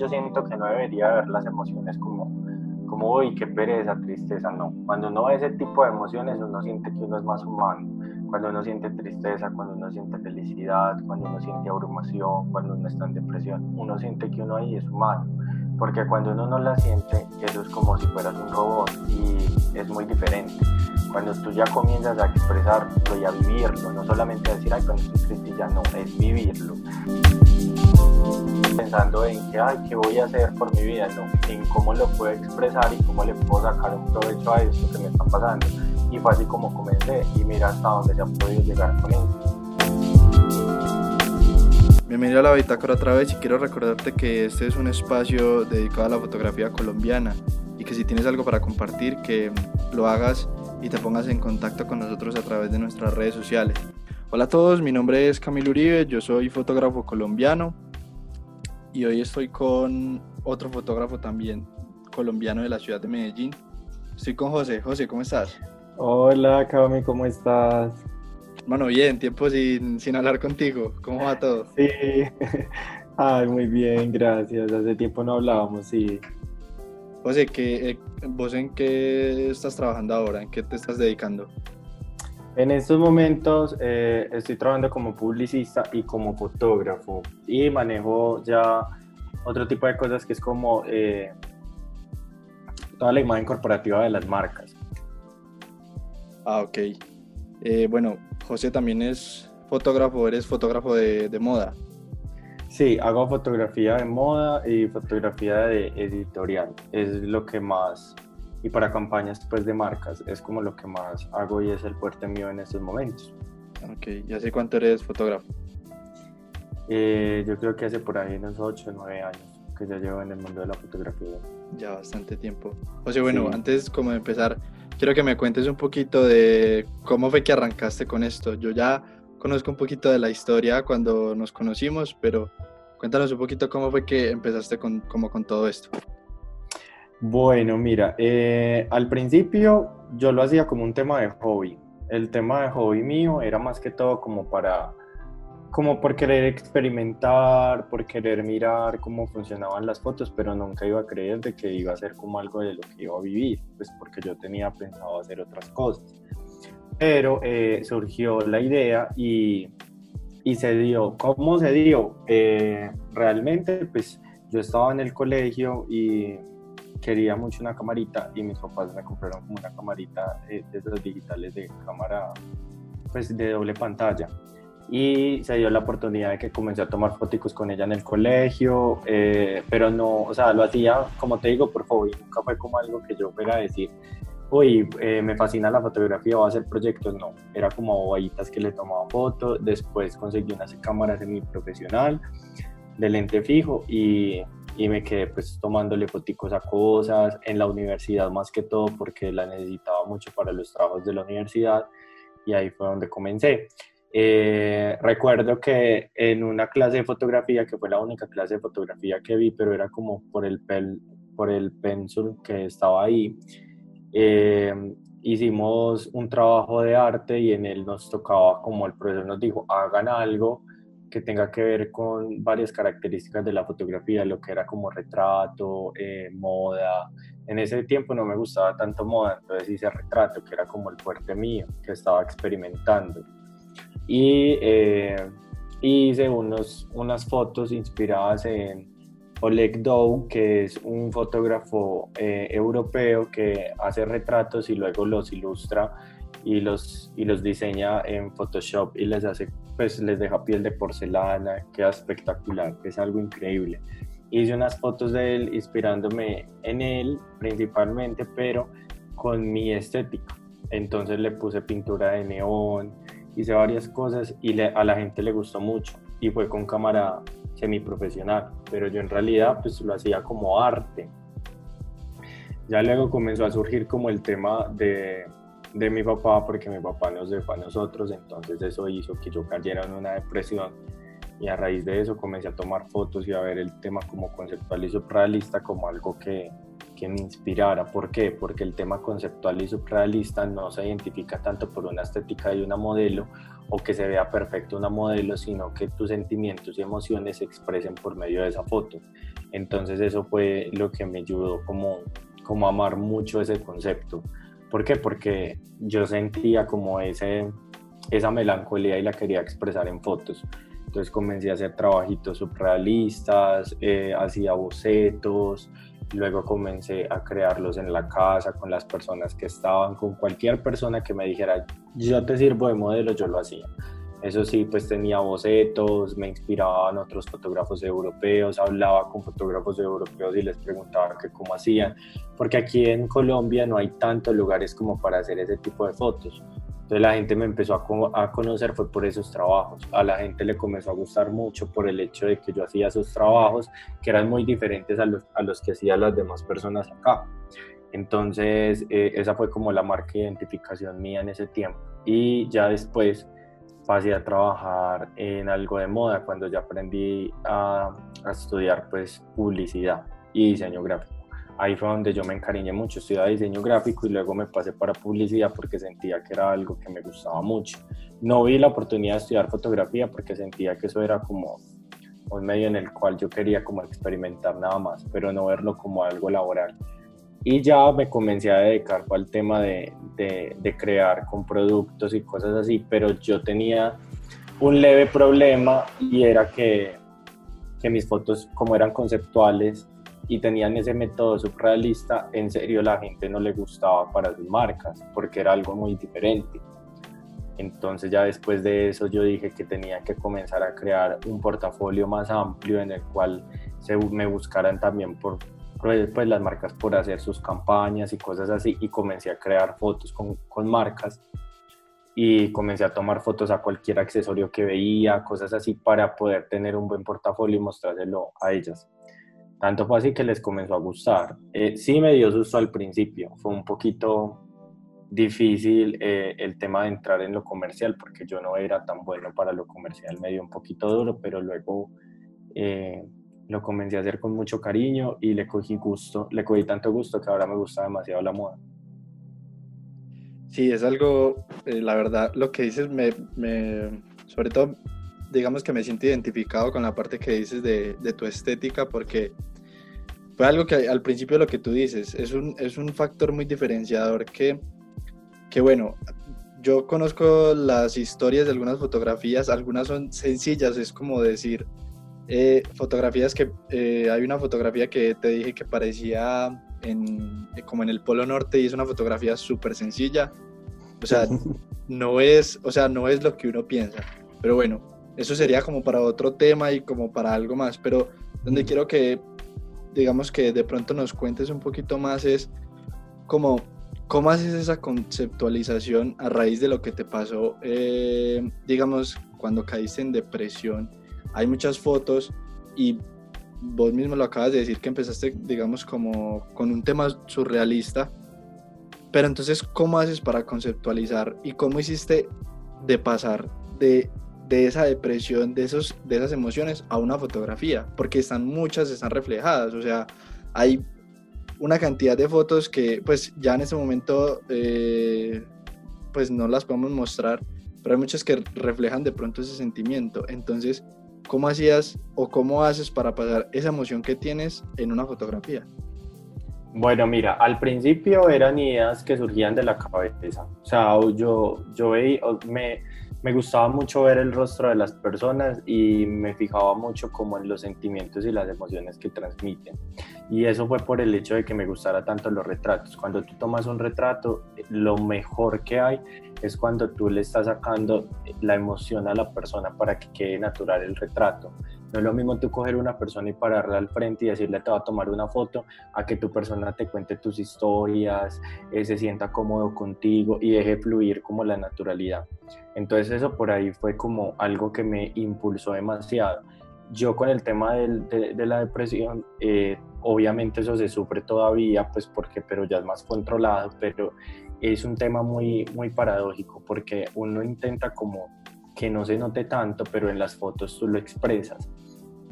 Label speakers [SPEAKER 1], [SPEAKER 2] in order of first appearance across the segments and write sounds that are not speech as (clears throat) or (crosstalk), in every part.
[SPEAKER 1] yo siento que no debería ver las emociones como, como, uy, qué pereza, tristeza, no. Cuando uno ve ese tipo de emociones, uno siente que uno es más humano. Cuando uno siente tristeza, cuando uno siente felicidad, cuando uno siente abrumación, cuando uno está en depresión, uno siente que uno ahí es humano. Porque cuando uno no la siente, eso es como si fueras un robot y es muy diferente. Cuando tú ya comienzas a expresarlo y a vivirlo, no solamente a decir, ay, cuando estoy triste ya no, es vivirlo pensando en que, ay, ¿qué voy a hacer por mi vida? No, en cómo lo puedo expresar y cómo le puedo sacar un provecho a esto que me está pasando. Y fue así como comencé y mira hasta dónde se ha podido llegar con esto.
[SPEAKER 2] Bienvenido a la Bitácora otra vez y quiero recordarte que este es un espacio dedicado a la fotografía colombiana y que si tienes algo para compartir que lo hagas y te pongas en contacto con nosotros a través de nuestras redes sociales. Hola a todos, mi nombre es Camilo Uribe, yo soy fotógrafo colombiano y hoy estoy con otro fotógrafo también colombiano de la ciudad de Medellín. Estoy con José. José, ¿cómo estás?
[SPEAKER 3] Hola, Cami, ¿cómo estás?
[SPEAKER 2] Bueno, bien, tiempo sin, sin hablar contigo. ¿Cómo va todo?
[SPEAKER 3] Sí, (laughs) ay, muy bien, gracias. Hace tiempo no hablábamos, sí.
[SPEAKER 2] José, ¿qué, eh, ¿vos en qué estás trabajando ahora? ¿En qué te estás dedicando?
[SPEAKER 3] En estos momentos eh, estoy trabajando como publicista y como fotógrafo y manejo ya otro tipo de cosas que es como eh, toda la imagen corporativa de las marcas.
[SPEAKER 2] Ah, ok. Eh, bueno, José también es fotógrafo, eres fotógrafo de, de moda.
[SPEAKER 3] Sí, hago fotografía de moda y fotografía de editorial. Es lo que más y para campañas pues de marcas es como lo que más hago y es el fuerte mío en estos momentos.
[SPEAKER 2] Ok, ¿y hace cuánto eres fotógrafo?
[SPEAKER 3] Eh, yo creo que hace por ahí unos 8 o 9 años que ya llevo en el mundo de la fotografía.
[SPEAKER 2] Ya bastante tiempo. O sea, bueno, antes como de empezar, quiero que me cuentes un poquito de cómo fue que arrancaste con esto. Yo ya conozco un poquito de la historia cuando nos conocimos, pero cuéntanos un poquito cómo fue que empezaste con, como con todo esto.
[SPEAKER 3] Bueno, mira, eh, al principio yo lo hacía como un tema de hobby. El tema de hobby mío era más que todo como para, como por querer experimentar, por querer mirar cómo funcionaban las fotos, pero nunca iba a creer de que iba a ser como algo de lo que iba a vivir, pues porque yo tenía pensado hacer otras cosas. Pero eh, surgió la idea y, y, se dio. ¿Cómo se dio? Eh, realmente, pues yo estaba en el colegio y quería mucho una camarita y mis papás me compraron como una camarita eh, de esas digitales de cámara pues de doble pantalla. Y se dio la oportunidad de que comencé a tomar fotos con ella en el colegio, eh, pero no, o sea, lo hacía, como te digo, por hobby, nunca fue como algo que yo fuera a decir, uy, eh, me fascina la fotografía, voy a hacer proyectos, no, era como bobayitas que le tomaba fotos, después conseguí una cámara semi profesional de lente fijo y y me quedé pues tomándole foticos a cosas en la universidad más que todo porque la necesitaba mucho para los trabajos de la universidad y ahí fue donde comencé. Eh, recuerdo que en una clase de fotografía, que fue la única clase de fotografía que vi, pero era como por el, pel, por el pencil que estaba ahí, eh, hicimos un trabajo de arte y en él nos tocaba, como el profesor nos dijo, hagan algo que tenga que ver con varias características de la fotografía, lo que era como retrato, eh, moda. En ese tiempo no me gustaba tanto moda, entonces hice retrato, que era como el fuerte mío, que estaba experimentando. Y eh, hice unos, unas fotos inspiradas en Oleg Dow, que es un fotógrafo eh, europeo que hace retratos y luego los ilustra y los, y los diseña en Photoshop y les hace pues les deja piel de porcelana, queda espectacular, es algo increíble. Hice unas fotos de él inspirándome en él principalmente, pero con mi estética. Entonces le puse pintura de neón, hice varias cosas y a la gente le gustó mucho y fue con cámara semiprofesional, pero yo en realidad pues lo hacía como arte. Ya luego comenzó a surgir como el tema de de mi papá porque mi papá nos dejó a nosotros, entonces eso hizo que yo cayera en una depresión y a raíz de eso comencé a tomar fotos y a ver el tema como conceptual y surrealista como algo que, que me inspirara. ¿Por qué? Porque el tema conceptual y surrealista no se identifica tanto por una estética de una modelo o que se vea perfecto una modelo, sino que tus sentimientos y emociones se expresen por medio de esa foto. Entonces eso fue lo que me ayudó como, como a amar mucho ese concepto. ¿Por qué? Porque yo sentía como ese, esa melancolía y la quería expresar en fotos. Entonces comencé a hacer trabajitos surrealistas, eh, hacía bocetos, luego comencé a crearlos en la casa con las personas que estaban, con cualquier persona que me dijera, yo te sirvo de modelo, yo lo hacía. Eso sí, pues tenía bocetos, me inspiraban otros fotógrafos europeos, hablaba con fotógrafos europeos y les preguntaba que cómo hacían, porque aquí en Colombia no hay tantos lugares como para hacer ese tipo de fotos. Entonces la gente me empezó a, a, conocer fue por esos trabajos. A la gente le comenzó a gustar mucho por el hecho de que yo hacía esos trabajos que eran muy diferentes a los, a los que hacían las demás personas acá. Entonces eh, esa fue como la marca de identificación mía en ese tiempo. Y ya después pasé a trabajar en algo de moda cuando ya aprendí a, a estudiar pues publicidad y diseño gráfico ahí fue donde yo me encariñé mucho, estudiaba diseño gráfico y luego me pasé para publicidad porque sentía que era algo que me gustaba mucho. No vi la oportunidad de estudiar fotografía porque sentía que eso era como un medio en el cual yo quería como experimentar nada más, pero no verlo como algo laboral. Y ya me comencé a dedicar al tema de, de, de crear con productos y cosas así, pero yo tenía un leve problema y era que, que mis fotos como eran conceptuales y tenían ese método surrealista, en serio la gente no le gustaba para sus marcas porque era algo muy diferente. Entonces ya después de eso yo dije que tenía que comenzar a crear un portafolio más amplio en el cual se me buscaran también por pues, las marcas por hacer sus campañas y cosas así y comencé a crear fotos con, con marcas y comencé a tomar fotos a cualquier accesorio que veía, cosas así para poder tener un buen portafolio y mostrárselo a ellas. Tanto fue así que les comenzó a gustar. Eh, sí me dio susto al principio, fue un poquito difícil eh, el tema de entrar en lo comercial porque yo no era tan bueno para lo comercial, me dio un poquito duro, pero luego eh, lo comencé a hacer con mucho cariño y le cogí gusto, le cogí tanto gusto que ahora me gusta demasiado la moda.
[SPEAKER 2] Sí, es algo, la verdad, lo que dices me, me, sobre todo, digamos que me siento identificado con la parte que dices de, de tu estética porque fue algo que al principio lo que tú dices, es un, es un factor muy diferenciador que, que, bueno, yo conozco las historias de algunas fotografías, algunas son sencillas, es como decir, eh, fotografías que, eh, hay una fotografía que te dije que parecía en, como en el Polo Norte y es una fotografía súper sencilla, o sea, (laughs) no es, o sea, no es lo que uno piensa, pero bueno, eso sería como para otro tema y como para algo más, pero donde quiero que digamos que de pronto nos cuentes un poquito más es como cómo haces esa conceptualización a raíz de lo que te pasó, eh, digamos, cuando caíste en depresión. Hay muchas fotos y vos mismo lo acabas de decir que empezaste, digamos, como con un tema surrealista. Pero entonces, ¿cómo haces para conceptualizar y cómo hiciste de pasar de de esa depresión, de, esos, de esas emociones a una fotografía, porque están muchas, están reflejadas, o sea, hay una cantidad de fotos que pues ya en ese momento eh, pues no las podemos mostrar, pero hay muchas que reflejan de pronto ese sentimiento. Entonces, ¿cómo hacías o cómo haces para pasar esa emoción que tienes en una fotografía?
[SPEAKER 3] Bueno, mira, al principio eran ideas que surgían de la cabeza. O sea, yo, yo me, me gustaba mucho ver el rostro de las personas y me fijaba mucho como en los sentimientos y las emociones que transmiten. Y eso fue por el hecho de que me gustara tanto los retratos. Cuando tú tomas un retrato, lo mejor que hay es cuando tú le estás sacando la emoción a la persona para que quede natural el retrato. No es lo mismo tú coger una persona y pararla al frente y decirle te va a tomar una foto, a que tu persona te cuente tus historias, eh, se sienta cómodo contigo y deje fluir como la naturalidad. Entonces eso por ahí fue como algo que me impulsó demasiado. Yo con el tema de, de, la depresión, eh, obviamente eso se sufre todavía, pues porque, pero ya es más controlado, pero es un tema muy, muy paradójico porque uno intenta como que no se note tanto, pero en las fotos tú lo expresas,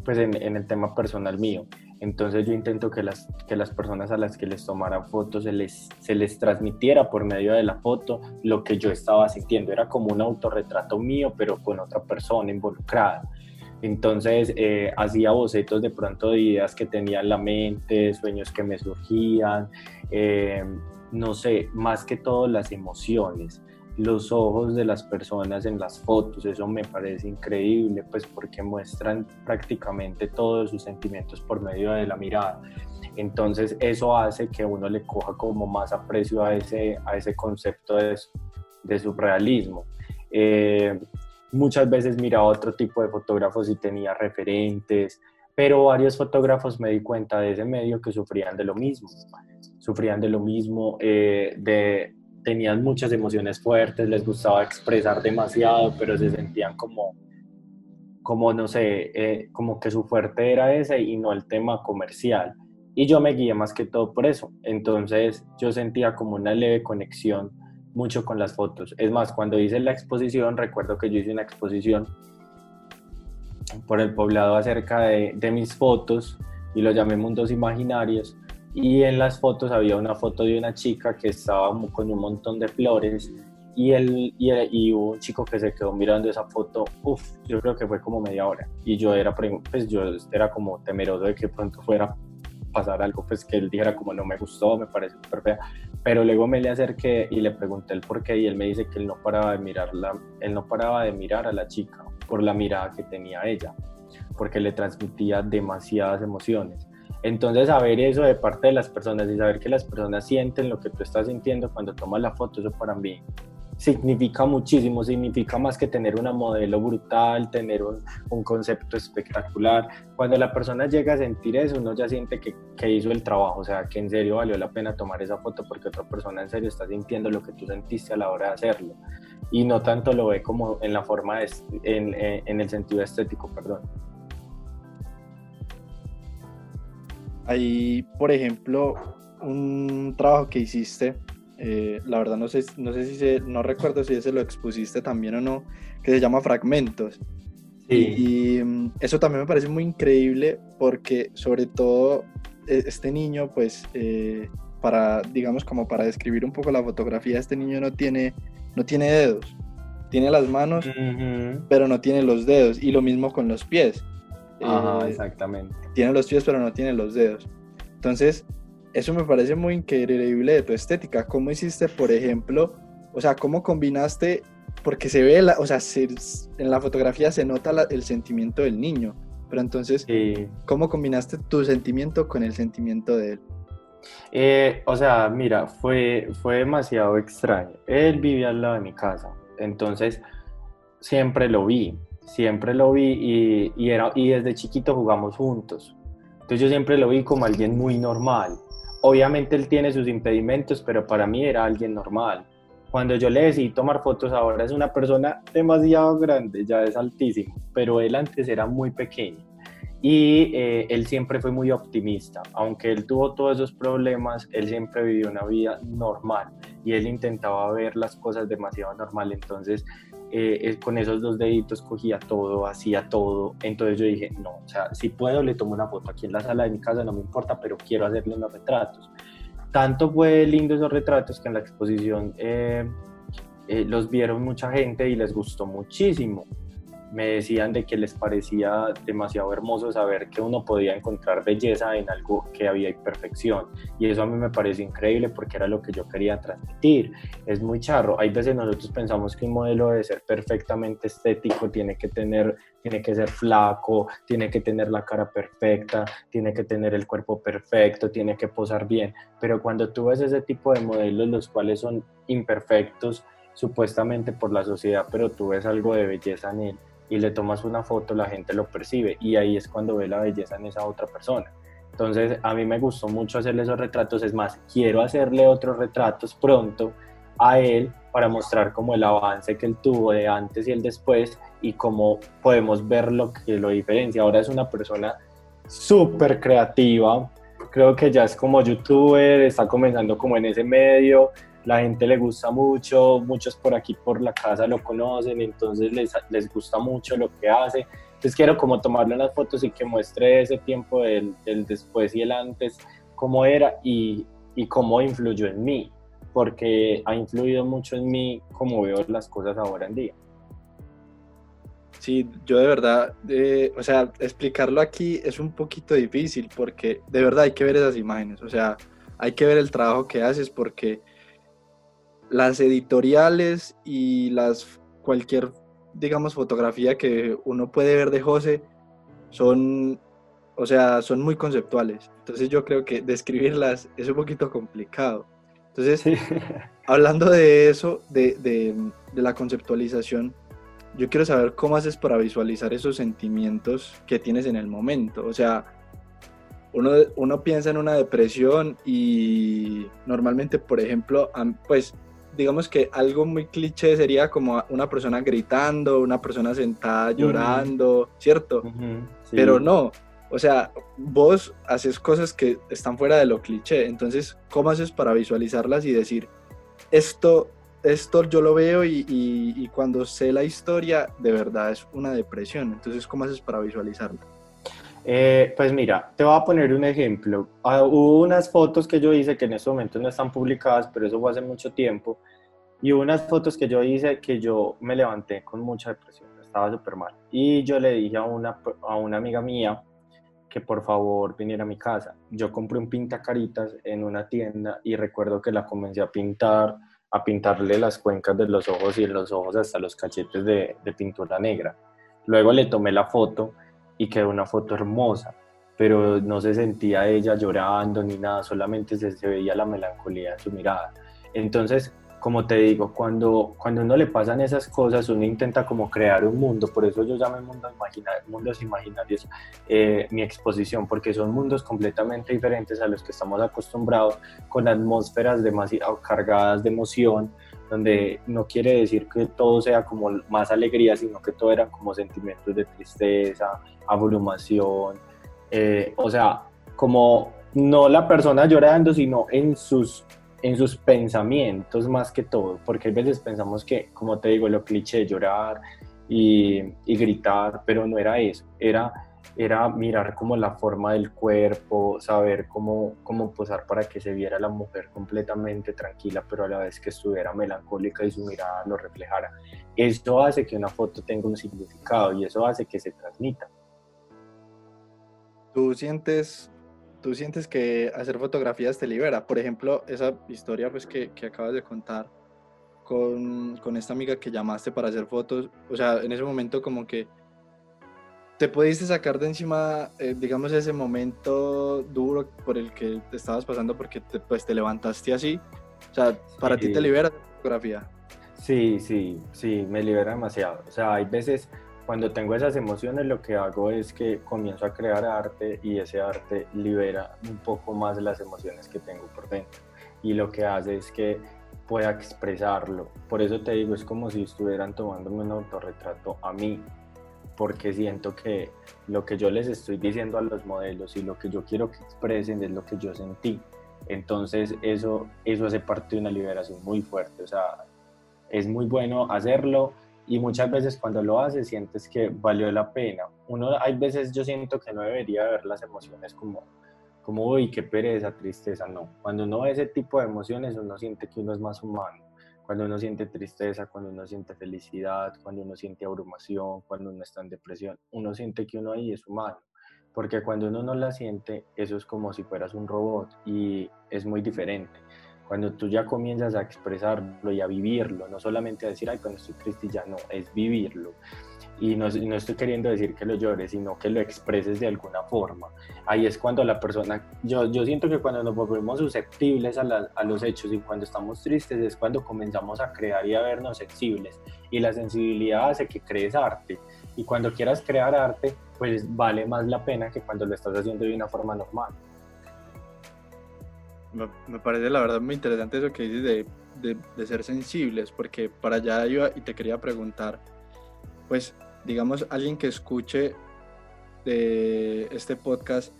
[SPEAKER 3] pues en, el tema personal mío. Entonces yo intento que las, que las personas a las que les tomara fotos se les, se les transmitiera por medio de la foto lo que yo estaba sintiendo. Era como un autorretrato mío, pero con otra persona involucrada. Entonces eh, hacía bocetos de pronto de ideas que tenía en la mente, sueños que me surgían, eh, no sé, más que todo las emociones los ojos de las personas en las fotos, eso me parece increíble, pues porque muestran prácticamente todos sus sentimientos por medio de la mirada. Entonces eso hace que uno le coja como más aprecio a ese, a ese concepto de, de surrealismo. Eh, muchas veces miraba otro tipo de fotógrafos y tenía referentes, pero varios fotógrafos me di cuenta de ese medio que sufrían de lo mismo, sufrían de lo mismo, eh, de, tenían muchas emociones fuertes, les gustaba expresar demasiado, pero se sentían como, como no sé, eh, como que su fuerte era ese y no el tema comercial. Y yo me guié más que todo por eso. Entonces yo sentía como una leve conexión mucho con las fotos. Es más, cuando hice la exposición, recuerdo que yo hice una exposición por el poblado acerca de, de mis fotos y lo llamé Mundos Imaginarios y en las fotos había una foto de una chica que estaba con un montón de flores y, él, y, y un chico que se quedó mirando esa foto, uff, yo creo que fue como media hora. Y yo era, pues yo era como temeroso de que pronto fuera pasar algo, pues que él dijera como no me gustó, me parece súper fea. Pero luego me le acerqué y le pregunté el por qué y él me dice que él no paraba de mirarla, él no paraba de mirar a la chica por la mirada que tenía ella, porque le transmitía demasiadas emociones. Entonces, saber eso de parte de las personas y saber que las personas sienten lo que tú estás sintiendo cuando tomas la foto, eso para mí significa muchísimo, significa más que tener una modelo brutal, tener un, un, concepto espectacular. Cuando la persona llega a sentir eso, uno ya siente que, que, hizo el trabajo, o sea, que en serio valió la pena tomar esa foto porque otra persona en serio está sintiendo lo que tú sentiste a la hora de hacerlo. Y no tanto lo ve como en la forma, de, en, en el sentido estético, perdón.
[SPEAKER 2] Hay, por ejemplo, un trabajo que hiciste, eh, la verdad no sé, no sé si se, no recuerdo si ese lo expusiste también o no, que se llama Fragmentos. Y, mm, eso también me parece muy increíble porque sobre todo e, este niño, pues, eh, para, digamos, como para describir un poco la fotografía, este niño no tiene, no tiene dedos. Tiene las manos, pero no tiene los dedos. Y lo mismo con los pies.
[SPEAKER 3] Ajá, eh, exactamente.
[SPEAKER 2] Tiene los pies, pero no tiene los dedos. Entonces, eso me parece muy increíble de tu estética. ¿Cómo hiciste, por ejemplo, o sea, cómo combinaste, porque se ve, la, o sea, en la fotografía se nota el sentimiento del niño, pero entonces, ¿cómo combinaste tu sentimiento con el sentimiento de él?
[SPEAKER 3] Eh, o sea, mira, fue, fue demasiado extraño. Él vivía al lado de mi casa, entonces siempre lo vi siempre lo vi y, era, y desde chiquito jugamos juntos. Entonces yo siempre lo vi como alguien muy normal. Obviamente él tiene sus impedimentos, pero para mí era alguien normal. Cuando yo le decidí tomar fotos, ahora es una persona demasiado grande, ya es altísimo, pero él antes era muy pequeño. Y eh, él siempre fue muy optimista, aunque él tuvo todos esos problemas, él siempre vivió una vida normal y él intentaba ver las cosas demasiado normal. Entonces eh, con esos dos deditos cogía todo, hacía todo. Entonces yo dije, no, o sea, si puedo le tomo una foto aquí en la sala de mi casa, no me importa, pero quiero hacerle unos retratos. Tanto fue lindo esos retratos que en la exposición eh, eh, los vieron mucha gente y les gustó muchísimo me decían de que les parecía demasiado hermoso saber que uno podía encontrar belleza en algo que había imperfección. Y eso a mí me pareció increíble porque era lo que yo quería transmitir. Es muy charro. Hay veces nosotros pensamos que un modelo debe ser perfectamente estético tiene que tener tiene que ser flaco tiene que tener la cara perfecta tiene que tener el cuerpo perfecto tiene que posar bien. Pero cuando tú ves ese tipo de modelos los cuales son imperfectos supuestamente por la sociedad pero tú ves algo de belleza en él y le tomas una foto, la gente lo percibe y ahí es cuando ve la belleza en esa otra persona. Entonces, a mí me gustó mucho hacerle esos retratos, es más, quiero hacerle otros retratos pronto a él para mostrar como el avance que él tuvo de antes y el después y cómo podemos ver lo que lo diferencia. Ahora es una persona súper creativa, creo que ya es como youtuber, está comenzando como en ese medio, la gente le gusta mucho, muchos por aquí por la casa lo conocen, entonces les, les gusta mucho lo que hace Entonces quiero como tomarle unas fotos y que muestre ese tiempo del, del después y el antes, cómo era y, y cómo influyó en mí, porque ha influido mucho en mí cómo veo las cosas ahora en día.
[SPEAKER 2] Sí, yo de verdad, eh, o sea, explicarlo aquí es un poquito difícil porque de verdad hay que ver esas imágenes, o sea, hay que ver el trabajo que haces porque las editoriales y las cualquier, digamos, fotografía que uno puede ver de José son, o sea, son muy conceptuales. Entonces yo creo que describirlas es un poquito complicado. Entonces, (laughs) hablando de eso, de, de, de la conceptualización, yo quiero saber cómo haces para visualizar esos sentimientos que tienes en el momento. O sea, uno, uno piensa en una depresión y normalmente, por ejemplo, pues digamos que algo muy cliché sería como una persona gritando, una persona sentada llorando, ¿cierto? Pero no, o sea, vos haces cosas que están fuera de lo cliché, entonces, ¿cómo haces para visualizarlas y decir, esto esto yo lo veo y, cuando sé la historia, de verdad es una depresión. Entonces, ¿cómo haces para visualizarlo?
[SPEAKER 3] Eh, pues mira, te voy a poner un ejemplo. Ah, hubo unas fotos que yo hice que en este momento no están publicadas, pero eso fue hace mucho tiempo. Y hubo unas fotos que yo hice que yo me levanté con mucha depresión, estaba súper mal. Y yo le dije a una, a una amiga mía que por favor viniera a mi casa. Yo compré un pintacaritas en una tienda y recuerdo que la comencé a pintar a pintarle las cuencas de los ojos y los ojos hasta los cachetes de, pintura negra. Luego le tomé la foto y quedó una foto hermosa, pero no se sentía ella llorando ni nada, solamente se, se veía la melancolía en su mirada. Entonces, como te digo, cuando, cuando uno le pasan esas cosas, uno intenta como crear un mundo, por eso yo llamo mundo mundos imaginarios eh, mi exposición, porque son mundos completamente diferentes a los que estamos acostumbrados, con atmósferas demasiado cargadas de emoción, donde no quiere decir que todo sea como más alegría, sino que todo eran como sentimientos de tristeza, abrumación, eh, o sea, como no la persona llorando, sino en sus en sus pensamientos más que todo, porque a veces pensamos que, como te digo, lo cliché, llorar y, y gritar, pero no era eso, era, era mirar como la forma del cuerpo, saber cómo, cómo posar para que se viera la mujer completamente tranquila, pero a la vez que estuviera melancólica y su mirada lo reflejara. Esto hace que una foto tenga un significado y eso hace que se transmita.
[SPEAKER 2] ¿Tú sientes tú sientes que hacer fotografías te libera. Por ejemplo, esa historia pues, que, que acabas de contar con, con, esta amiga que llamaste para hacer fotos, o sea, en ese momento como que te pudiste sacar de encima, eh, digamos, ese momento duro por el que te estabas pasando porque te, pues, te levantaste así. O sea, para ti te libera la fotografía.
[SPEAKER 3] Sí, sí, sí, me libera demasiado. O sea, hay veces cuando tengo esas emociones lo que hago es que comienzo a crear arte y ese arte libera un poco más las emociones que tengo por dentro y lo que hace es que pueda expresarlo. Por eso te digo, es como si estuvieran tomándome un autorretrato a mí, porque siento que lo que yo les estoy diciendo a los modelos y lo que yo quiero que expresen es lo que yo sentí. Entonces eso, eso hace parte de una liberación muy fuerte. O sea, es muy bueno hacerlo y muchas veces cuando lo haces sientes que valió la pena. Uno, hay veces yo siento que no debería ver las emociones como, como, uy, qué pereza, tristeza, no. Cuando uno ve ese tipo de emociones, uno siente que uno es más humano. Cuando uno siente tristeza, cuando uno siente felicidad, cuando uno siente abrumación, cuando uno está en depresión, uno siente que uno ahí es humano. Porque cuando uno no la siente, eso es como si fueras un robot y es muy diferente cuando tú ya comienzas a expresarlo y a vivirlo, no solamente a decir, ay, cuando estoy triste ya no, es vivirlo. Y no, no, estoy queriendo decir que lo llores, sino que lo expreses de alguna forma. Ahí es cuando la persona, yo, yo siento que cuando nos volvemos susceptibles a, a los hechos y cuando estamos tristes es cuando comenzamos a crear y a vernos sensibles. Y la sensibilidad hace que crees arte. Y cuando quieras crear arte, pues vale más la pena que cuando lo estás haciendo de una forma normal
[SPEAKER 2] me, parece la verdad muy interesante eso que dices de, de, ser sensibles, porque para allá iba y te quería preguntar, pues digamos, alguien que escuche de este podcast,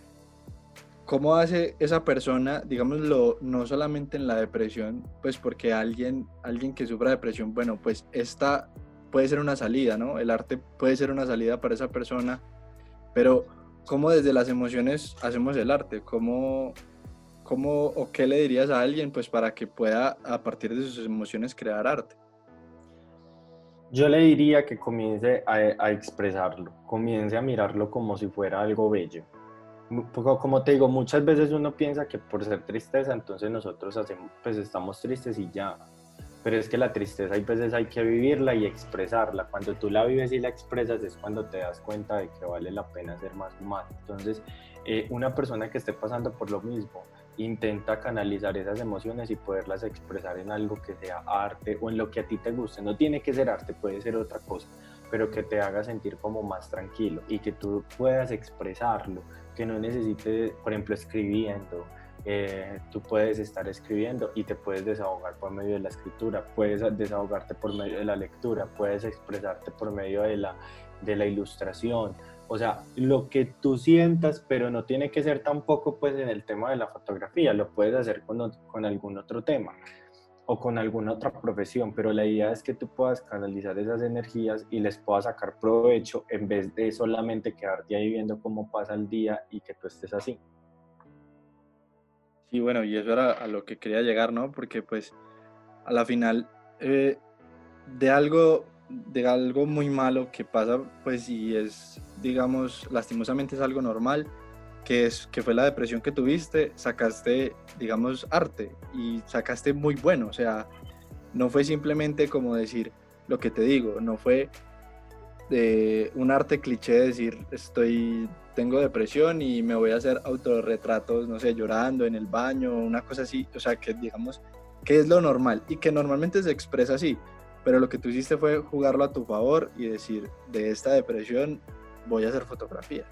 [SPEAKER 2] ¿cómo hace esa persona, digámoslo, no solamente en la depresión, pues porque alguien, alguien que sufra depresión, bueno, pues esta, puede ser una salida, ¿no? El arte puede ser una salida para esa persona, pero ¿cómo desde las emociones hacemos el arte? ¿Cómo, cómo o qué le dirías a alguien pues para que pueda a partir de sus emociones crear arte?
[SPEAKER 3] Yo le diría que comience a, a expresarlo, comience a mirarlo como si fuera algo bello. Como te digo, muchas veces uno piensa que por ser tristeza, entonces nosotros hacemos, pues estamos tristes y ya, pero es que la tristeza hay veces hay que vivirla y expresarla. Cuando tú la vives y la expresas es cuando te das cuenta de que vale la pena ser más humano. Entonces, eh, una persona que esté pasando por lo mismo, intenta canalizar esas emociones y poderlas expresar en algo que sea arte o en lo que a ti te guste. No tiene que ser arte, puede ser otra cosa, pero que te haga sentir como más tranquilo y que tú puedas expresarlo, que no necesites, por ejemplo, escribiendo, eh, tú puedes estar escribiendo y te puedes desahogar por medio de la escritura, puedes desahogarte por medio de la lectura, puedes expresarte por medio de la, de la ilustración, o sea, lo que tú sientas, pero no tiene que ser tampoco pues en el tema de la fotografía, lo puedes hacer con, con algún otro tema o con alguna otra profesión, pero la idea es que tú puedas canalizar esas energías y les puedas sacar provecho en vez de solamente quedarte ahí viendo cómo pasa el día y que tú estés así.
[SPEAKER 2] Sí, bueno, y eso era a lo que quería llegar, ¿no? Porque pues a la final eh, de algo de algo muy malo que pasa, pues y es, digamos, lastimosamente es algo normal, que es que fue la depresión que tuviste, sacaste, digamos, arte y sacaste muy bueno, o sea, no fue simplemente como decir lo que te digo, no fue de un arte cliché decir estoy tengo depresión y me voy a hacer autorretratos, no sé, llorando en el baño, una cosa así, o sea, que digamos que es lo normal y que normalmente se expresa así, pero lo que tú hiciste fue jugarlo a tu favor y decir, de esta depresión voy a hacer fotografía.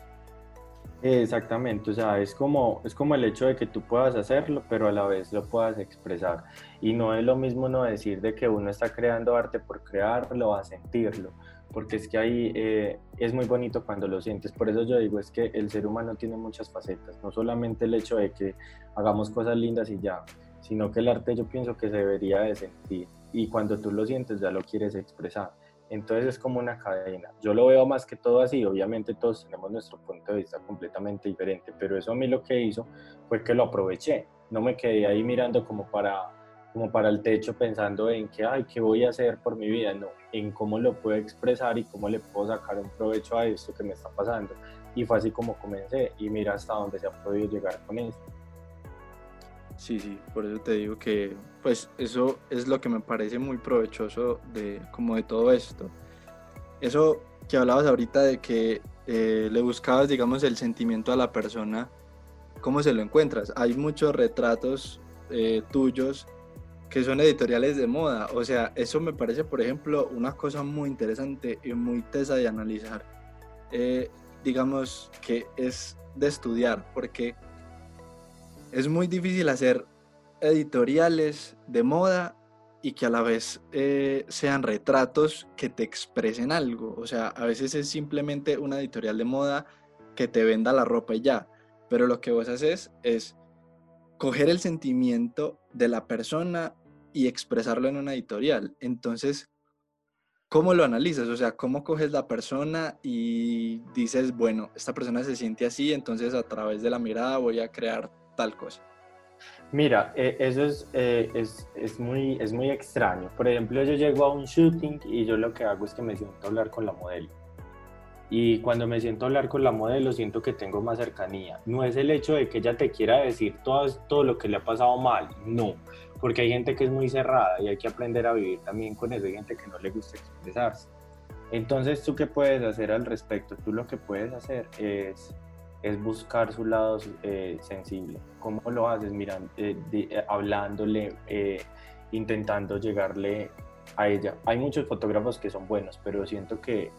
[SPEAKER 3] Exactamente, o sea, es como, es como el hecho de que tú puedas hacerlo, pero a la vez lo puedas expresar. Y no es lo mismo no decir de que uno está creando arte por crearlo, a sentirlo porque es que ahí eh, es muy bonito cuando lo sientes. Por eso yo digo, es que el ser humano tiene muchas facetas, no solamente el hecho de que hagamos cosas lindas y ya, sino que el arte yo pienso que se debería de sentir y cuando tú lo sientes ya lo quieres expresar. Entonces es como una cadena. Yo lo veo más que todo así, obviamente todos tenemos nuestro punto de vista completamente diferente, pero eso a mí lo que hizo fue que lo aproveché, no me quedé ahí mirando como para como para el techo pensando en que, ay, ¿qué voy a hacer por mi vida? No, en cómo lo puedo expresar y cómo le puedo sacar un provecho a esto que me está pasando. Y fue así como comencé y mira hasta dónde se ha podido llegar con esto.
[SPEAKER 2] Sí, sí, por eso te digo que pues eso es lo que me parece muy provechoso de como de todo esto. Eso que hablabas ahorita de que eh, le buscabas, digamos, el sentimiento a la persona, ¿cómo se lo encuentras? Hay muchos retratos eh, tuyos que son editoriales de moda. O sea, eso me parece, por ejemplo, una cosa muy interesante y muy tesa de analizar. Eh, digamos que es de estudiar, porque es muy difícil hacer editoriales de moda y que a la vez eh, sean retratos que te expresen algo. O sea, a veces es simplemente una editorial de moda que te venda la ropa y ya. Pero lo que vos haces es coger el sentimiento de la persona y expresarlo en una editorial. Entonces, ¿cómo lo analizas? O sea, ¿cómo coges la persona y dices, bueno, esta persona se siente así, entonces a través de la mirada voy a crear tal cosa?
[SPEAKER 3] Mira, eh, eso es, eh, es, es, muy, es muy extraño. Por ejemplo, yo llego a un shooting y yo lo que hago es que me siento a hablar con la modelo y cuando me siento a hablar con la modelo siento que tengo más cercanía. No es el hecho de que ella te quiera decir todo, todo lo que le ha pasado mal, no, porque hay gente que es muy cerrada y hay que aprender a vivir también con eso, hay gente que no le gusta expresarse. Entonces, ¿tú qué puedes hacer al respecto? Tú lo que puedes hacer es, es buscar su lado eh, sensible. ¿Cómo lo haces? Mirando, eh, eh, hablándole, intentando llegarle a ella. Hay muchos fotógrafos que son buenos, pero siento que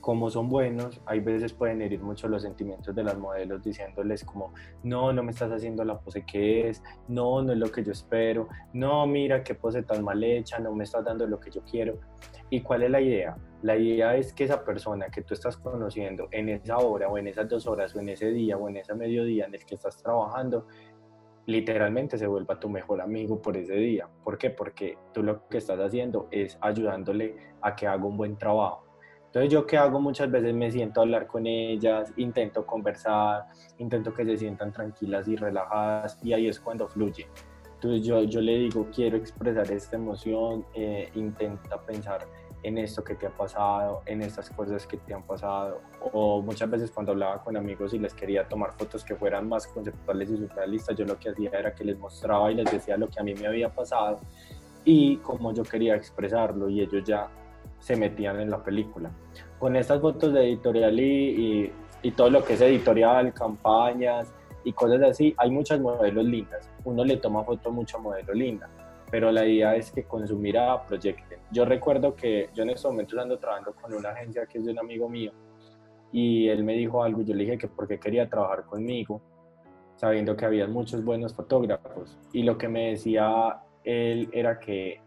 [SPEAKER 3] como son buenos, hay veces pueden herir mucho los sentimientos de las modelos diciéndoles como, no, no me estás haciendo la pose que es, no, no es lo que yo espero, no, mira qué pose tan mal hecha, no me estás dando lo que yo quiero. ¿Y cuál es la idea? La idea es que esa persona que tú estás conociendo en esa hora o en esas dos horas o en ese día o en ese mediodía en el que estás trabajando, literalmente se vuelva tu mejor amigo por ese día. ¿Por qué? Porque tú lo que estás haciendo es ayudándole a que haga un buen trabajo. Entonces yo que hago muchas veces me siento a hablar con ellas, intento conversar, intento que se sientan tranquilas y relajadas y ahí es cuando fluye. Entonces yo, yo le digo, quiero expresar esta emoción, eh, intenta pensar en esto que te ha pasado, en estas cosas que te han pasado. O muchas veces cuando hablaba con amigos y les quería tomar fotos que fueran más conceptuales y surrealistas, yo lo que hacía era que les mostraba y les decía lo que a mí me había pasado y cómo yo quería expresarlo y ellos ya se metían en la película. Con estas fotos de editorial y, y, todo lo que es editorial, campañas y cosas así, hay muchas modelos lindas. Uno le toma foto a mucho modelo linda pero la idea es que con su mirada proyecten. Yo recuerdo que yo en estos momentos ando trabajando con una agencia que es de un amigo mío y él me dijo algo yo le dije que porque quería trabajar conmigo, sabiendo que había muchos buenos fotógrafos. Y lo que me decía él era que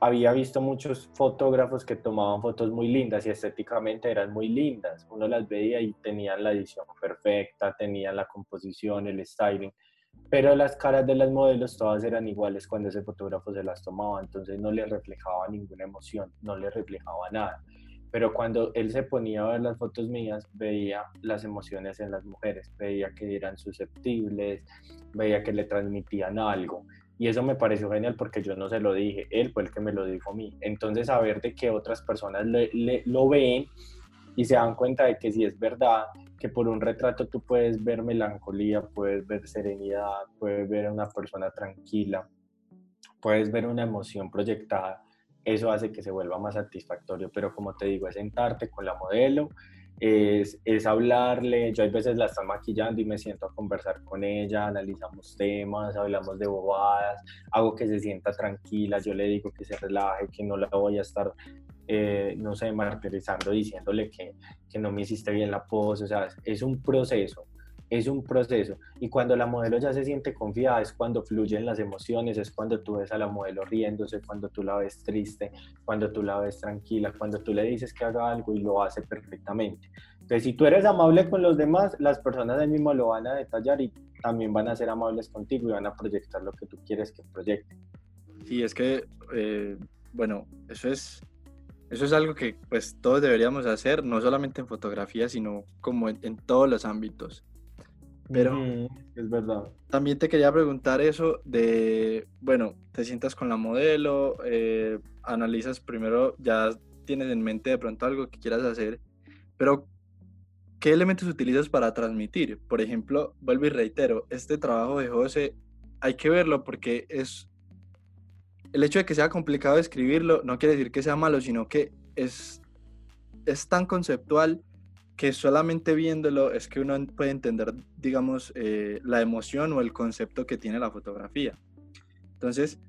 [SPEAKER 3] había visto muchos fotógrafos que tomaban fotos muy lindas y estéticamente eran muy lindas. Uno las veía y tenían la edición perfecta, tenían la composición, el styling pero las caras de las modelos todas eran iguales cuando ese fotógrafo se las tomaba, entonces no le reflejaba ninguna emoción, no le reflejaba nada. Pero cuando él se ponía a ver las fotos mías, veía las emociones en las mujeres, veía que eran susceptibles, veía que le transmitían algo. Y eso me pareció genial porque yo no se lo dije, él fue el que me lo dijo a mí. Entonces, saber de que otras personas lo ven y se dan cuenta de que si es verdad, que por un retrato tú puedes ver melancolía, puedes ver serenidad, puedes ver a una persona tranquila, puedes ver una emoción proyectada, eso hace que se vuelva más satisfactorio, pero como te digo, es sentarte con la modelo, es, es hablarle, yo a veces la están maquillando y me siento a conversar con ella, analizamos temas, hablamos de bobadas, hago que se sienta tranquila, yo le digo que se relaje, que no la voy a estar eh, no sé, martirizando, diciéndole que, que, no me hiciste bien la pose, o sea, es un proceso, es un proceso. Y cuando la modelo ya se siente confiada, es cuando fluyen las emociones, es cuando tú ves a la modelo riéndose, cuando tú la ves triste, cuando tú la ves tranquila, cuando tú le dices que haga algo y lo hace perfectamente. Entonces, si tú eres amable con los demás, las personas ahí mismo lo van a detallar y también van a ser amables contigo y van a proyectar lo que tú quieres que proyecte.
[SPEAKER 2] Y es que, eh, bueno, eso es eso es algo que pues todos deberíamos hacer, no solamente en fotografía, sino como en, todos los ámbitos. Pero
[SPEAKER 3] es verdad.
[SPEAKER 2] También te quería preguntar eso de, bueno, te sientas con la modelo, eh, analizas primero, ya tienes en mente de pronto algo que quieras hacer, pero ¿qué elementos utilizas para transmitir? Por ejemplo, vuelvo y reitero, este trabajo de José hay que verlo porque es el hecho de que sea complicado escribirlo no quiere decir que sea malo, sino que es, es tan conceptual que solamente viéndolo es que uno puede entender, digamos, eh, la emoción o el concepto que tiene la fotografía. Entonces,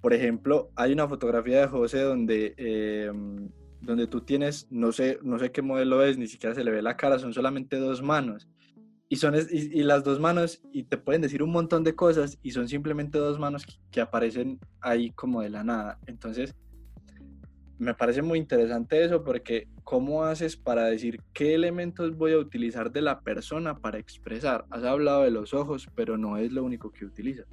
[SPEAKER 2] por ejemplo, hay una fotografía de José donde, em, donde tú tienes, no sé, no sé qué modelo es, ni siquiera se le ve la cara, son solamente dos manos y son y, las dos manos y te pueden decir un montón de cosas y son simplemente dos manos que, aparecen ahí como de la nada. Entonces me parece muy interesante eso porque cómo haces para decir qué elementos voy a utilizar de la persona para expresar has hablado de los ojos pero no es lo único que utilizas.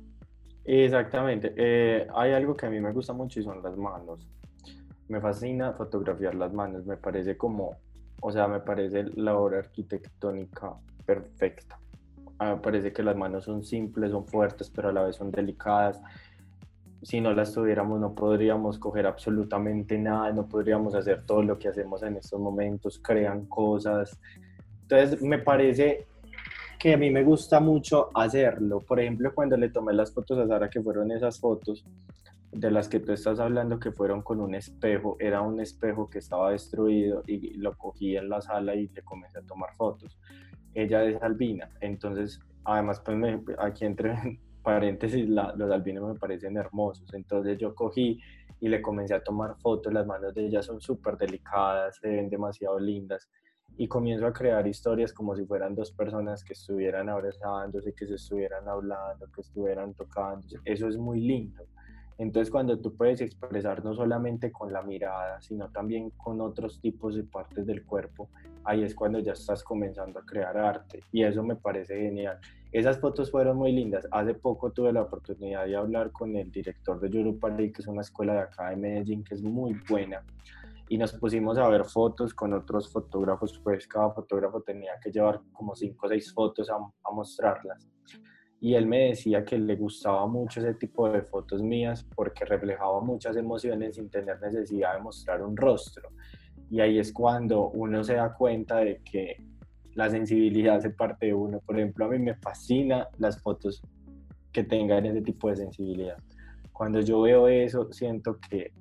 [SPEAKER 3] Exactamente. Eh, hay algo que a mí me gusta mucho y son las manos. Me fascina fotografiar las manos. Me parece como o sea me parece la obra arquitectónica perfecta. me parece que las manos son simples, son fuertes, pero a la vez son delicadas. Si no las tuviéramos, no podríamos coger absolutamente nada, no podríamos hacer todo lo que hacemos en estos momentos, crean cosas. Entonces, me parece que a mí me gusta mucho hacerlo. Por ejemplo, cuando le tomé las fotos a Sara, que fueron esas fotos de las que tú estás hablando, que fueron con un espejo, era un espejo que estaba destruido y lo cogí en la sala y le comencé a tomar fotos ella es albina, entonces además pues aquí entre (laughs) paréntesis los albinos me parecen hermosos, entonces yo cogí y le comencé a tomar fotos, las manos de ella son súper delicadas, se ven demasiado lindas. Y comienzo a crear historias como si fueran dos personas que estuvieran abrazándose, que se estuvieran hablando, que estuvieran tocando, eso es muy lindo. Entonces cuando tú puedes expresar no solamente con la mirada, sino también con otros tipos de partes del cuerpo, ahí es cuando ya estás comenzando a crear arte y eso me parece genial. Esas fotos fueron muy lindas. Hace poco tuve la oportunidad de hablar con el director de Yurupari, que es una escuela de acá de Medellín que es muy buena y nos pusimos a ver fotos con otros fotógrafos, pues cada fotógrafo tenía que llevar como cinco o seis fotos a, a mostrarlas y él me decía que le gustaba mucho ese tipo de fotos mías porque reflejaba muchas emociones sin tener necesidad de mostrar un rostro. Y ahí es cuando uno se da cuenta de que la sensibilidad hace parte de uno. Por ejemplo, a mí me fascina las fotos que tengan ese tipo de sensibilidad. Cuando yo veo eso, siento que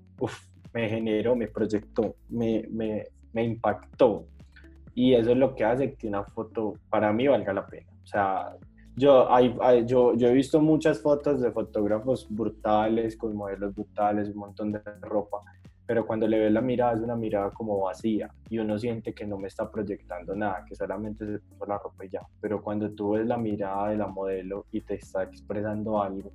[SPEAKER 3] me generó, me proyectó, me, me, me impactó. Y eso es lo que hace que una foto para mí valga la pena. O sea, yo, hay, yo, yo he visto muchas fotos de fotógrafos brutales, con modelos brutales, un montón de ropa, pero cuando le ves la mirada es una mirada como vacía y uno siente que no me está proyectando nada, que solamente se puso la ropa y ya. Pero cuando tú ves la mirada de la modelo y te está expresando algo,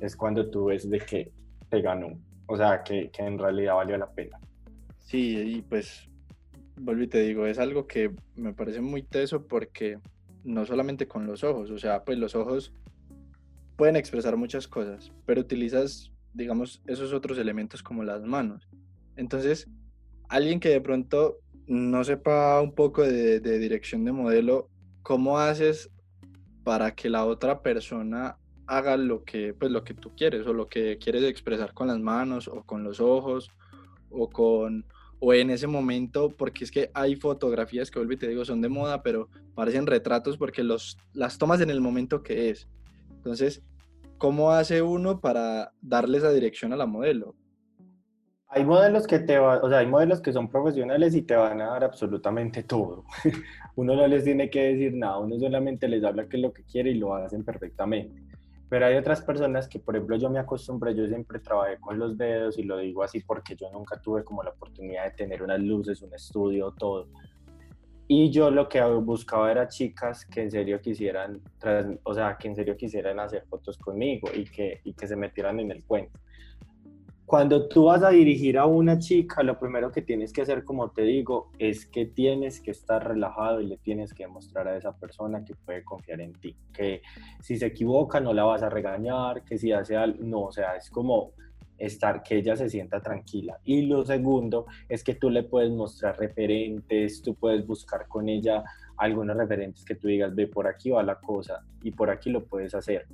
[SPEAKER 3] es cuando tú ves de que te ganó, o sea, que, que en realidad valió la pena.
[SPEAKER 2] Sí, y pues, vuelvo y te digo, es algo que me parece muy teso porque no solamente con los ojos, o sea, pues los ojos pueden expresar muchas cosas, pero utilizas, digamos, esos otros elementos como las manos. Entonces, alguien que de pronto no sepa un poco de, dirección de modelo, ¿cómo haces para que la otra persona haga lo que, pues, lo que tú quieres o lo que quieres expresar con las manos o con los ojos o con o en ese momento, porque es que hay fotografías que vuelvo y te digo son de moda, pero parecen retratos porque los, las tomas en el momento que es. Entonces, ¿cómo hace uno para darle esa dirección a la modelo?
[SPEAKER 3] Hay modelos que te o sea, hay modelos que son profesionales y te van a dar absolutamente todo. (laughs) uno no les tiene que decir nada, uno solamente les habla qué es lo que quiere y lo hacen perfectamente. Pero hay otras personas que, por ejemplo, yo me acostumbré, yo siempre trabajé con los dedos y lo digo así porque yo nunca tuve como la oportunidad de tener unas luces, un estudio, todo. Y yo lo que buscaba era chicas que en serio quisieran, o sea, que en serio quisieran hacer fotos conmigo y que, y que se metieran en el cuento. Cuando tú vas a dirigir a una chica, lo primero que tienes que hacer, como te digo, es que tienes que estar relajado y le tienes que demostrar a esa persona que puede confiar en ti, que si se equivoca no la vas a regañar, que si hace algo, no, o sea, es como estar, que ella se sienta tranquila. Y lo segundo es que tú le puedes mostrar referentes, tú puedes buscar con ella algunos referentes que tú digas, ve, por aquí va la cosa y por aquí lo puedes hacer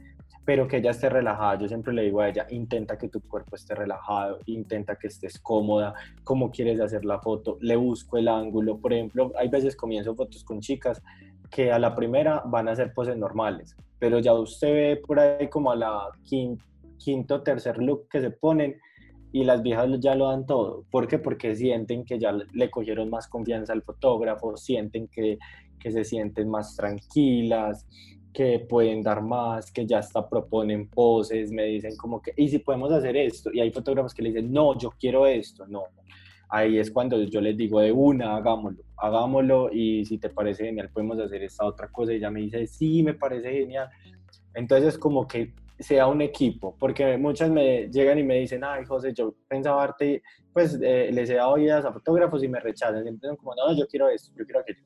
[SPEAKER 3] pero que ella esté relajada. Yo siempre le digo a ella, intenta que tu cuerpo esté relajado, intenta que estés cómoda, cómo quieres hacer la foto, le busco el ángulo. Por ejemplo, hay veces comienzo fotos con chicas que a la primera van a ser poses normales, pero ya usted ve por ahí como a la quinto, quinto tercer look que se ponen y las viejas ya lo dan todo. ¿Por qué? Porque sienten que ya le cogieron más confianza al fotógrafo, sienten que, que se sienten más tranquilas, que pueden dar más, que ya hasta proponen poses, me dicen como que, ¿y si podemos hacer esto? Y hay fotógrafos que le dicen, no, yo quiero esto, no. Ahí es cuando yo les digo de una, hagámoslo, hagámoslo y si te parece genial podemos hacer esta otra cosa. Y ella me dice, sí, me parece genial. Entonces como que sea un equipo, porque muchas me llegan y me dicen, ay, José, yo pensaba arte, pues eh, les he dado ideas a fotógrafos y me rechazan. Entonces como, no, yo quiero esto, yo quiero aquello.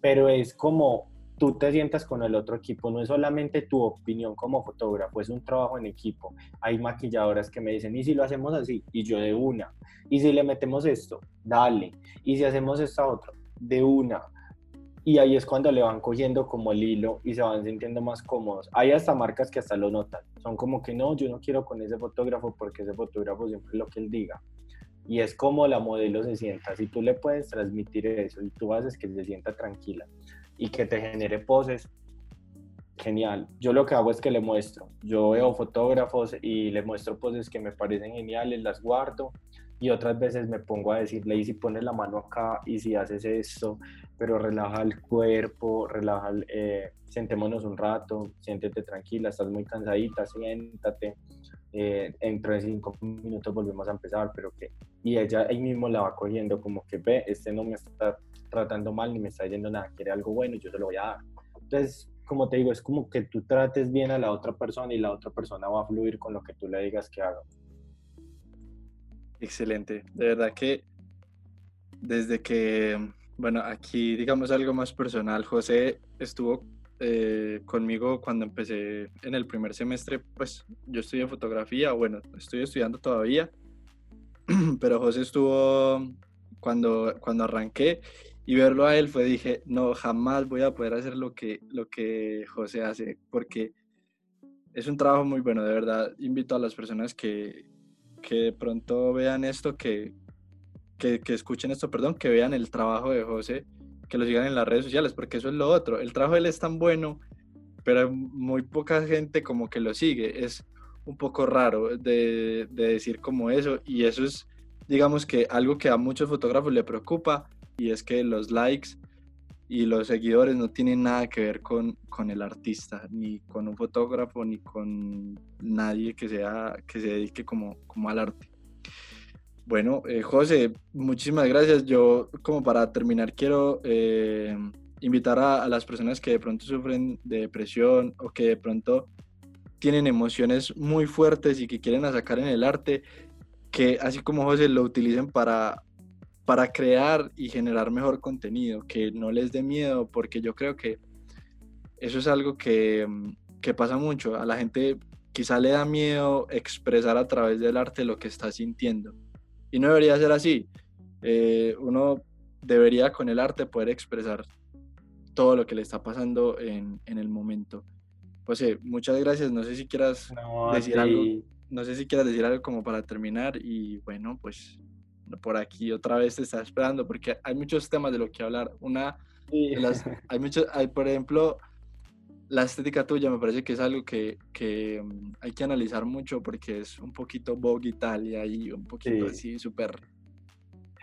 [SPEAKER 3] Pero es como tú te sientas con el otro equipo, no es solamente tu opinión como fotógrafo, es un trabajo en equipo. Hay maquilladoras que me dicen, ¿y si lo hacemos así? Y yo de una. ¿Y si le metemos esto? Dale. ¿Y si hacemos esta otra? De una. Y ahí es cuando le van cogiendo como el hilo y se van sintiendo más cómodos. Hay hasta marcas que hasta lo notan. Son como que no, yo no quiero con ese fotógrafo porque ese fotógrafo siempre lo que él diga. Y es como la modelo se sienta. Si tú le puedes transmitir eso y tú haces que se sienta tranquila, y que te genere poses, genial. Yo lo que hago es que le muestro. Yo veo fotógrafos y le muestro poses que me parecen geniales, las guardo y otras veces me pongo a decirle, y si pones la mano acá y si haces esto, pero relaja el cuerpo, relaja, eh, sentémonos un rato, siéntete tranquila, estás muy cansadita, siéntate. Eh, dentro de cinco minutos volvemos a empezar, pero que, y ella ahí mismo la va cogiendo como que ve, este no me está tratando mal ni me está diciendo nada, quiere algo bueno, yo se lo voy a dar. Entonces, como te digo, es como que tú trates bien a la otra persona y la otra persona va a fluir con lo que tú le digas que haga.
[SPEAKER 2] Excelente. De verdad que desde que, bueno, aquí digamos algo más personal, José estuvo eh, conmigo cuando empecé en el primer semestre, pues yo estudié fotografía, bueno, estoy estudiando todavía, (clears throat) pero José estuvo cuando, cuando arranqué y verlo a él fue, dije, no, jamás voy a poder hacer lo que, lo que José hace, porque es un trabajo muy bueno, de verdad. Invito a las personas que, que de pronto vean esto, que, que, escuchen esto, perdón, que vean el trabajo de José, que lo sigan en las redes sociales, porque eso es lo otro. El trabajo de él es tan bueno, pero muy poca gente como que lo sigue. Es un poco raro de, de decir como eso, y eso es, digamos que algo que a muchos fotógrafos le preocupa, y es que los likes y los seguidores no tienen nada que ver con, con el artista, ni con un fotógrafo, ni con nadie que, sea, que se dedique como, como al arte. Bueno, eh, José, muchísimas gracias. Yo, como para terminar, quiero eh, invitar a, a, las personas que de pronto sufren de depresión o que de pronto tienen emociones muy fuertes y que quieren sacar en el arte, que así como José lo utilicen para para crear y generar mejor contenido, que no les dé miedo, porque yo creo que eso es algo que, mm, que, pasa mucho. A la gente quizá le da miedo expresar a través del arte lo que está sintiendo. Y no debería ser así. Eh, uno debería con el arte poder expresar todo lo que le está pasando en, en el momento. José, muchas gracias. No sé si quieras decir algo. No sé si quieras decir algo como para terminar y bueno, pues por aquí otra vez está esperando, porque hay muchos temas de lo que hablar. Una, las, hay muchos, hay, por ejemplo, la estética tuya me parece que es algo que, que mm, hay que analizar mucho porque es un poquito Vogue Italia y un poquito así súper... (laughs)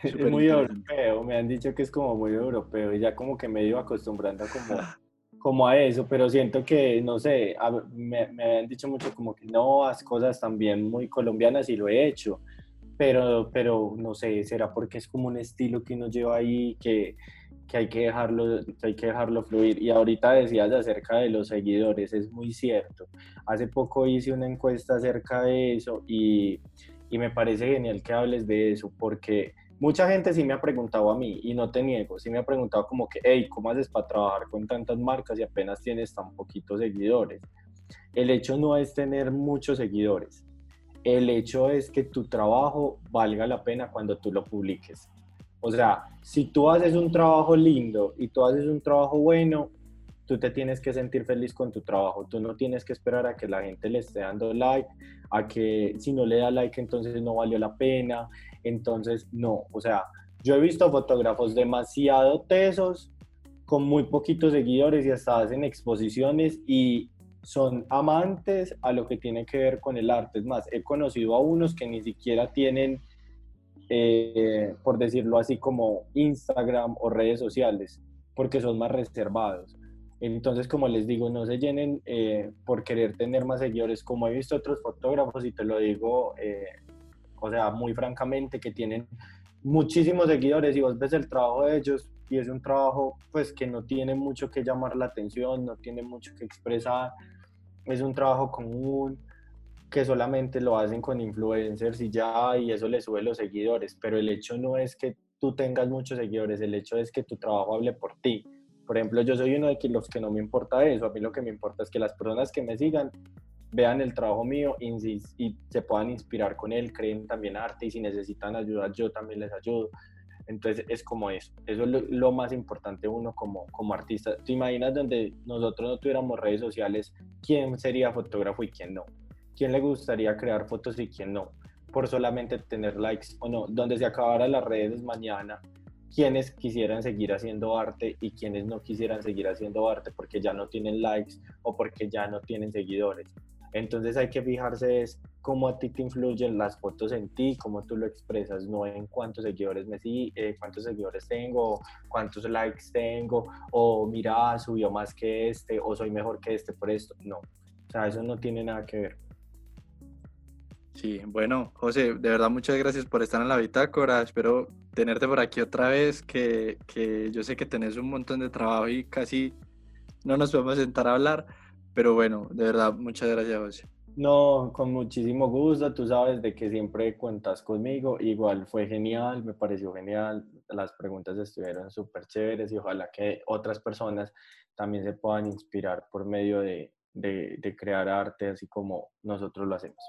[SPEAKER 3] Es muy europeo, me han dicho que es como muy europeo y ya como que me iba acostumbrando como, (laughs) como a eso, pero siento que, no sé, me, me han dicho mucho como que no, haz cosas también muy colombianas y lo he hecho, pero, pero no sé, será porque es como un estilo que uno lleva ahí que, que, hay, que, dejarlo, que hay que dejarlo fluir. Y ahorita decías acerca de los seguidores, es muy cierto. Hace poco hice una encuesta acerca de eso y, y me parece genial que hables de eso porque mucha gente sí me ha preguntado a mí, y no te niego, sí me ha preguntado como que, hey, ¿cómo haces para trabajar con tantas marcas y apenas tienes tan poquitos seguidores? El hecho no es tener muchos seguidores, el hecho es que tu trabajo valga la pena cuando tú lo publiques. O sea, si tú haces un trabajo lindo y tú haces un trabajo bueno, tú te tienes que sentir feliz con tu trabajo. Tú no tienes que esperar a que la gente le esté dando like, a que si no le da like entonces no valió la pena. Entonces, no. O sea, yo he visto fotógrafos demasiado tesos con muy poquitos seguidores y hasta hacen exposiciones y son amantes a lo que tiene que ver con el arte. Es más, he conocido a unos que ni siquiera tienen, eh, por decirlo así, como Instagram o redes sociales, porque son más reservados. Entonces, como les digo, no se llenen eh, por querer tener más seguidores, como he visto otros fotógrafos, y te lo digo, eh, o sea, muy francamente, que tienen muchísimos seguidores y vos ves el trabajo de ellos y es un trabajo pues que no tiene mucho que llamar la atención, no tiene mucho que expresar, es un trabajo común que solamente lo hacen con influencers y ya, y eso le sube los seguidores, pero el hecho no es que tú tengas muchos seguidores, el hecho es que tu trabajo hable por ti. Por ejemplo, yo soy uno de los que no me importa eso, a mí lo que me importa es que las personas que me sigan vean el trabajo mío y, se puedan inspirar con él, creen también arte y si necesitan ayuda yo también les ayudo. Entonces es como eso, eso es lo, más importante uno como, como artista. ¿Te imaginas donde nosotros no tuviéramos redes sociales, quién sería fotógrafo y quién no? ¿Quién le gustaría crear fotos y quién no? Por solamente tener likes o no, donde se acabaran las redes mañana, quienes quisieran seguir haciendo arte y quienes no quisieran seguir haciendo arte porque ya no tienen likes o porque ya no tienen seguidores. Entonces hay que fijarse es cómo a ti te influyen las fotos en ti, cómo tú lo expresas, no en cuántos seguidores me sí, eh, cuántos seguidores tengo, cuántos likes tengo, o mira, subió más que este, o soy mejor que este por esto. No, o sea, eso no tiene nada que ver.
[SPEAKER 2] Sí, bueno, José, de verdad muchas gracias por estar en la bitácora. Espero tenerte por aquí otra vez, que, que yo sé que tenés un montón de trabajo y casi no nos podemos sentar a hablar, pero bueno, de verdad, muchas gracias, José.
[SPEAKER 3] No, con muchísimo gusto, tú sabes de que siempre cuentas conmigo, igual fue genial, me pareció genial, las preguntas estuvieron súper chéveres y ojalá que otras personas también se puedan inspirar por medio de, de crear arte así como nosotros lo hacemos.